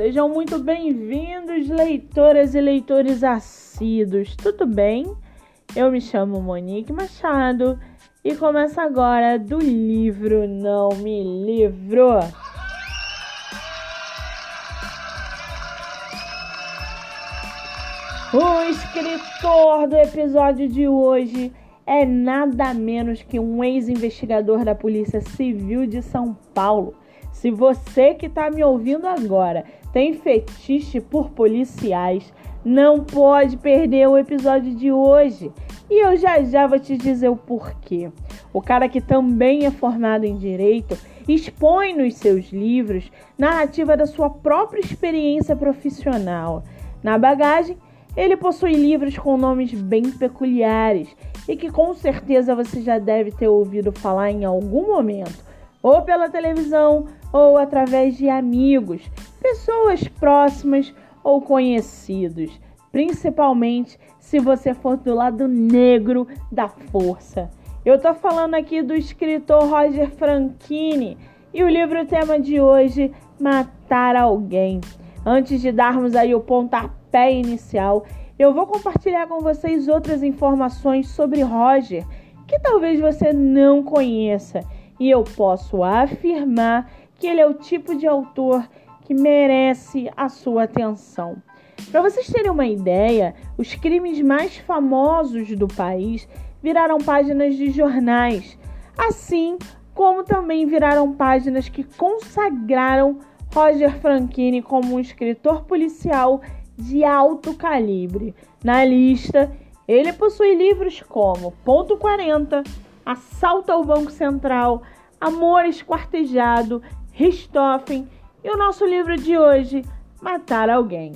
Sejam muito bem-vindos, leitoras e leitores assíduos. Tudo bem? Eu me chamo Monique Machado e começa agora do livro Não Me Livro. O escritor do episódio de hoje é nada menos que um ex-investigador da Polícia Civil de São Paulo. Se você que está me ouvindo agora tem fetiche por policiais, não pode perder o episódio de hoje. E eu já já vou te dizer o porquê. O cara que também é formado em direito expõe nos seus livros narrativa da sua própria experiência profissional. Na bagagem, ele possui livros com nomes bem peculiares e que com certeza você já deve ter ouvido falar em algum momento, ou pela televisão ou através de amigos, pessoas próximas ou conhecidos, principalmente se você for do lado negro da força. Eu tô falando aqui do escritor Roger Franchini e o livro tema de hoje, Matar Alguém. Antes de darmos aí o pontapé inicial, eu vou compartilhar com vocês outras informações sobre Roger que talvez você não conheça e eu posso afirmar que ele é o tipo de autor que merece a sua atenção. Para vocês terem uma ideia, os crimes mais famosos do país viraram páginas de jornais, assim como também viraram páginas que consagraram Roger Franchini como um escritor policial de alto calibre. Na lista, ele possui livros como Ponto 40, Assalto ao Banco Central, Amor Esquartejado, Richthofen e o nosso livro de hoje, Matar Alguém.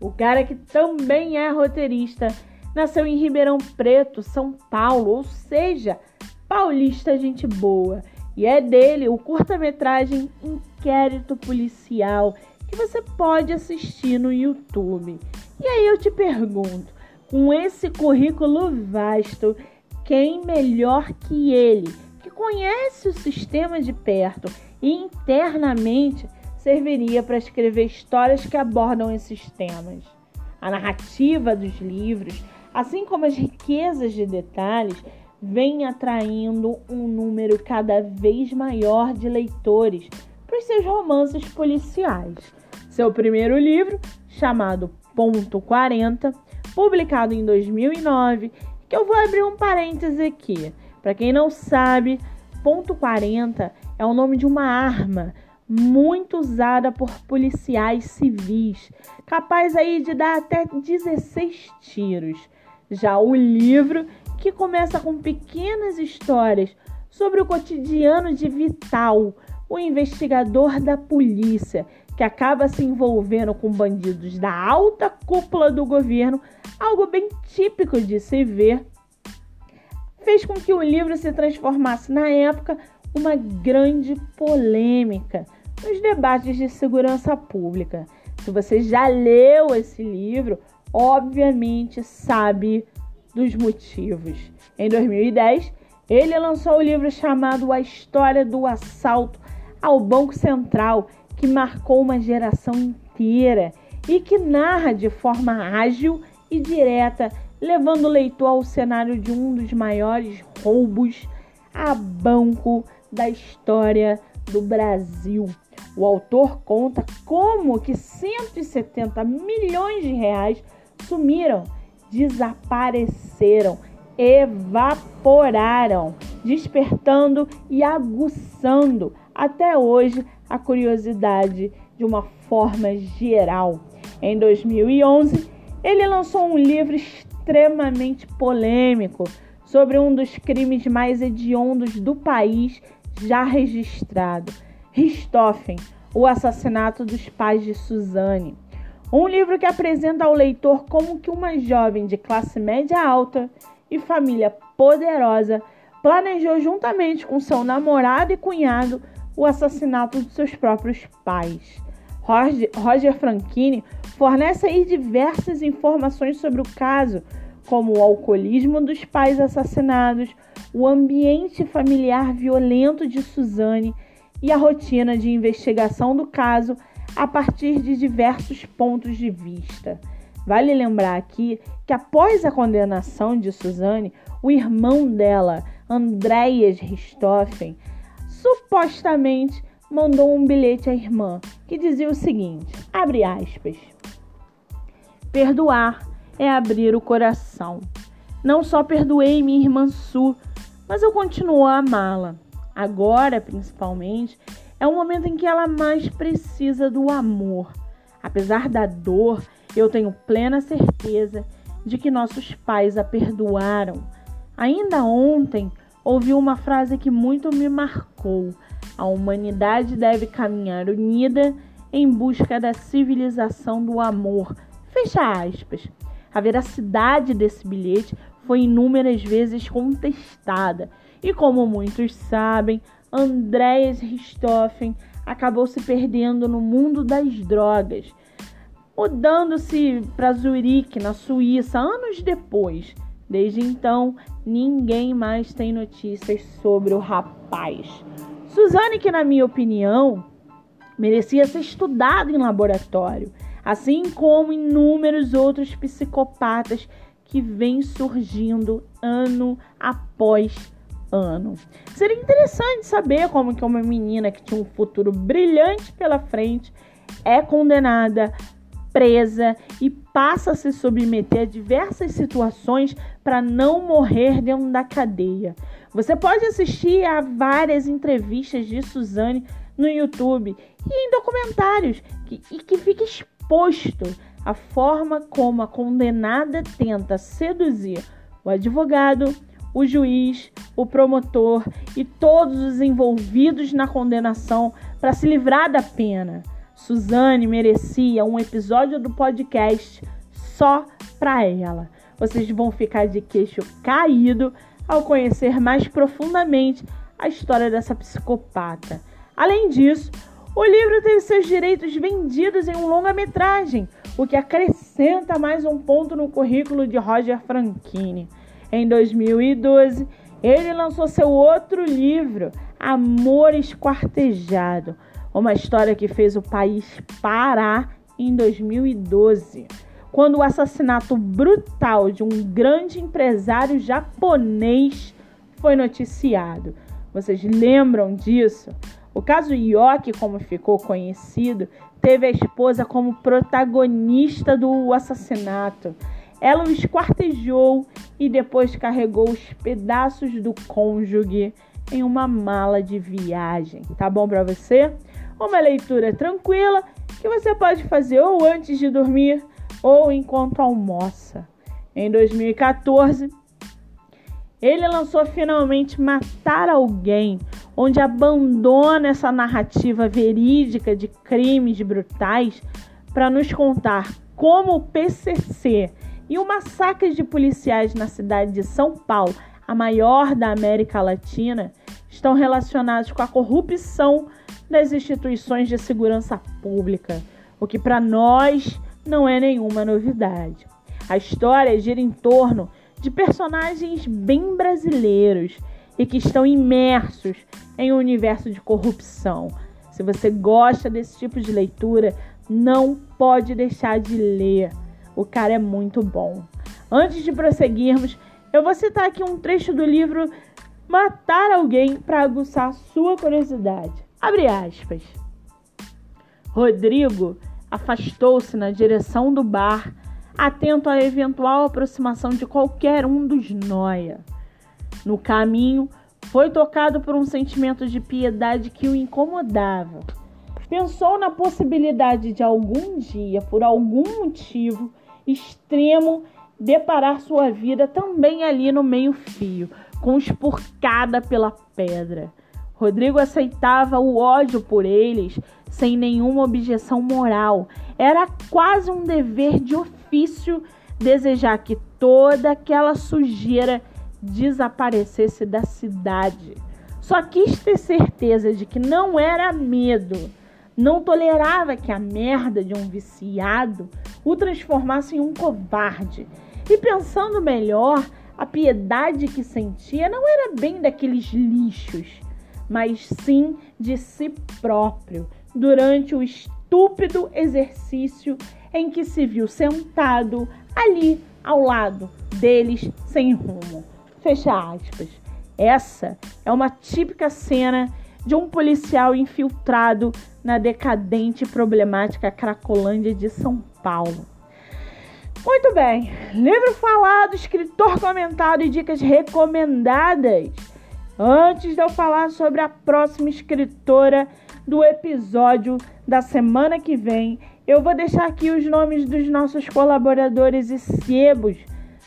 O cara que também é roteirista nasceu em Ribeirão Preto, São Paulo, ou seja, paulista gente boa. E é dele o curta-metragem Inquérito Policial, que você pode assistir no YouTube. E aí eu te pergunto, com esse currículo vasto, quem melhor que ele, que conhece o sistema de perto e internamente serviria para escrever histórias que abordam esses temas? A narrativa dos livros, assim como as riquezas de detalhes, vem atraindo um número cada vez maior de leitores para os seus romances policiais. Seu primeiro livro, chamado Ponto 40, publicado em 2009, que eu vou abrir um parêntese aqui. Para quem não sabe, Ponto 40 é o nome de uma arma muito usada por policiais civis, capaz aí de dar até 16 tiros. Já o livro que começa com pequenas histórias sobre o cotidiano de Vital, o investigador da polícia, que acaba se envolvendo com bandidos da alta cúpula do governo, algo bem típico de se ver, fez com que o livro se transformasse na época uma grande polêmica nos debates de segurança pública. Se você já leu esse livro, obviamente sabe dos motivos. Em 2010, ele lançou o livro chamado A História do Assalto ao Banco Central, que marcou uma geração inteira e que narra de forma ágil e direta, levando o leitor ao cenário de um dos maiores roubos a banco da história do Brasil. O autor conta como que 170 milhões de reais sumiram desapareceram, evaporaram, despertando e aguçando até hoje a curiosidade de uma forma geral. Em 2011, ele lançou um livro extremamente polêmico sobre um dos crimes mais hediondos do país já registrado, Richthofen, o assassinato dos pais de Suzane. Um livro que apresenta ao leitor como que uma jovem de classe média alta e família poderosa planejou juntamente com seu namorado e cunhado o assassinato de seus próprios pais. Roger, Roger Franchini fornece aí diversas informações sobre o caso, como o alcoolismo dos pais assassinados, o ambiente familiar violento de Suzane e a rotina de investigação do caso a partir de diversos pontos de vista. Vale lembrar aqui que após a condenação de Suzane, o irmão dela, Andréas Richthofen, supostamente mandou um bilhete à irmã que dizia o seguinte: abre aspas. Perdoar é abrir o coração. Não só perdoei minha irmã Su, mas eu continuo a amá-la. Agora, principalmente, é o momento em que ela mais precisa do amor. Apesar da dor, eu tenho plena certeza de que nossos pais a perdoaram. Ainda ontem ouvi uma frase que muito me marcou. A humanidade deve caminhar unida em busca da civilização do amor. Fecha aspas. A veracidade desse bilhete foi inúmeras vezes contestada. E como muitos sabem, Andreas Richthofen acabou se perdendo no mundo das drogas, mudando-se para Zurique, na Suíça, anos depois. Desde então, ninguém mais tem notícias sobre o rapaz. Suzane, que na minha opinião, merecia ser estudada em laboratório, assim como inúmeros outros psicopatas que vêm surgindo ano após ano. Seria interessante saber como que uma menina que tinha um futuro brilhante pela frente é condenada, presa e passa a se submeter a diversas situações para não morrer dentro da cadeia. Você pode assistir a várias entrevistas de Suzane no YouTube e em documentários que, e que fica exposto a forma como a condenada tenta seduzir o advogado, o juiz, o promotor e todos os envolvidos na condenação para se livrar da pena. Suzane merecia um episódio do podcast só para ela. Vocês vão ficar de queixo caído ao conhecer mais profundamente a história dessa psicopata. Além disso, o livro teve seus direitos vendidos em um longa-metragem, o que acrescenta mais um ponto no currículo de Roger Franchini. Em 2012, ele lançou seu outro livro, Amor Esquartejado, uma história que fez o país parar em 2012, quando o assassinato brutal de um grande empresário japonês foi noticiado. Vocês lembram disso? O caso Yoki, como ficou conhecido, teve a esposa como protagonista do assassinato. Ela o esquartejou e depois carregou os pedaços do cônjuge em uma mala de viagem. Tá bom para você? Uma leitura tranquila que você pode fazer ou antes de dormir ou enquanto almoça. Em 2014, ele lançou finalmente Matar Alguém, onde abandona essa narrativa verídica de crimes brutais para nos contar como o PCC e o massacre de policiais na cidade de São Paulo, a maior da América Latina, estão relacionados com a corrupção das instituições de segurança pública, o que para nós não é nenhuma novidade. A história gira em torno de personagens bem brasileiros e que estão imersos em um universo de corrupção. Se você gosta desse tipo de leitura, não pode deixar de ler. O cara é muito bom. Antes de prosseguirmos, eu vou citar aqui um trecho do livro Matar Alguém para aguçar sua curiosidade. Abre aspas. Rodrigo afastou-se na direção do bar, atento à eventual aproximação de qualquer um dos noia. No caminho, foi tocado por um sentimento de piedade que o incomodava. Pensou na possibilidade de algum dia, por algum motivo, extremo deparar sua vida também ali no meio-fio, com espurcada pela pedra. Rodrigo aceitava o ódio por eles sem nenhuma objeção moral. Era quase um dever de ofício desejar que toda aquela sujeira desaparecesse da cidade. Só quis ter certeza de que não era medo não tolerava que a merda de um viciado o transformasse em um covarde. E pensando melhor, a piedade que sentia não era bem daqueles lixos, mas sim de si próprio, durante o estúpido exercício em que se viu sentado ali ao lado deles sem rumo. Fecha aspas. Essa é uma típica cena de um policial infiltrado na decadente e problemática Cracolândia de São Paulo. Muito bem, livro falado, escritor comentado e dicas recomendadas. Antes de eu falar sobre a próxima escritora do episódio da semana que vem, eu vou deixar aqui os nomes dos nossos colaboradores e sebos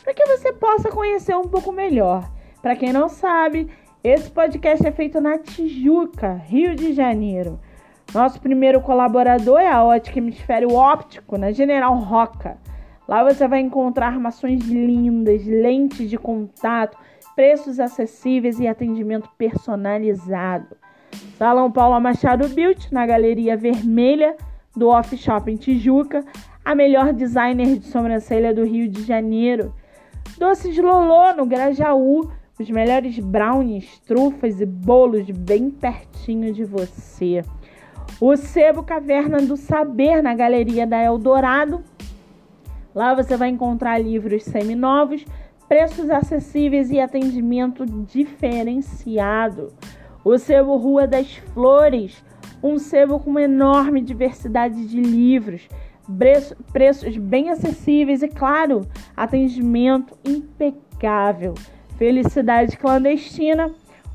para que você possa conhecer um pouco melhor. Para quem não sabe, esse podcast é feito na Tijuca, Rio de Janeiro. Nosso primeiro colaborador é a Ótica Hemisfério Óptico, na General Roca. Lá você vai encontrar armações lindas, lentes de contato, preços acessíveis e atendimento personalizado. Salão Paula Machado Beauty, na Galeria Vermelha do Off Shopping Tijuca, a melhor designer de sobrancelha do Rio de Janeiro. Doces Lolô, no Grajaú, os melhores brownies, trufas e bolos bem pertinho de você. O Sebo Caverna do Saber, na Galeria da Eldorado, Lá você vai encontrar livros seminovos, preços acessíveis e atendimento diferenciado. O sebo Rua das Flores, um sebo com enorme diversidade de livros, preços bem acessíveis e, claro, atendimento impecável. Felicidade Clandestina,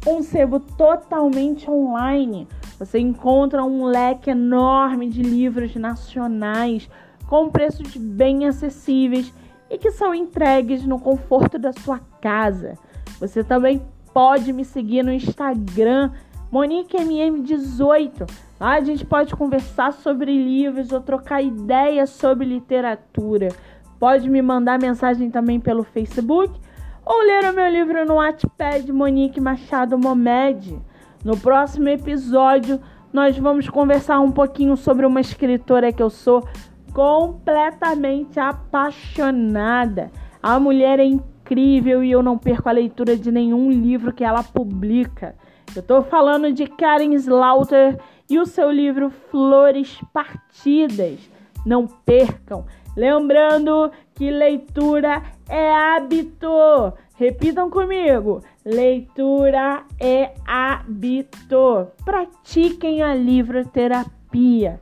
um sebo totalmente online. Você encontra um leque enorme de livros nacionais com preços bem acessíveis e que são entregues no conforto da sua casa. Você também pode me seguir no Instagram, MoniqueMM18. Lá a gente pode conversar sobre livros ou trocar ideias sobre literatura. Pode me mandar mensagem também pelo Facebook ou ler o meu livro no Wattpad Monique Machado Momed. No próximo episódio, nós vamos conversar um pouquinho sobre uma escritora que eu sou completamente apaixonada. A mulher é incrível e eu não perco a leitura de nenhum livro que ela publica. Eu estou falando de Karen Slaughter e o seu livro Flores Partidas. Não percam. Lembrando que leitura é hábito. Repitam comigo: leitura é hábito. Pratiquem a livroterapia.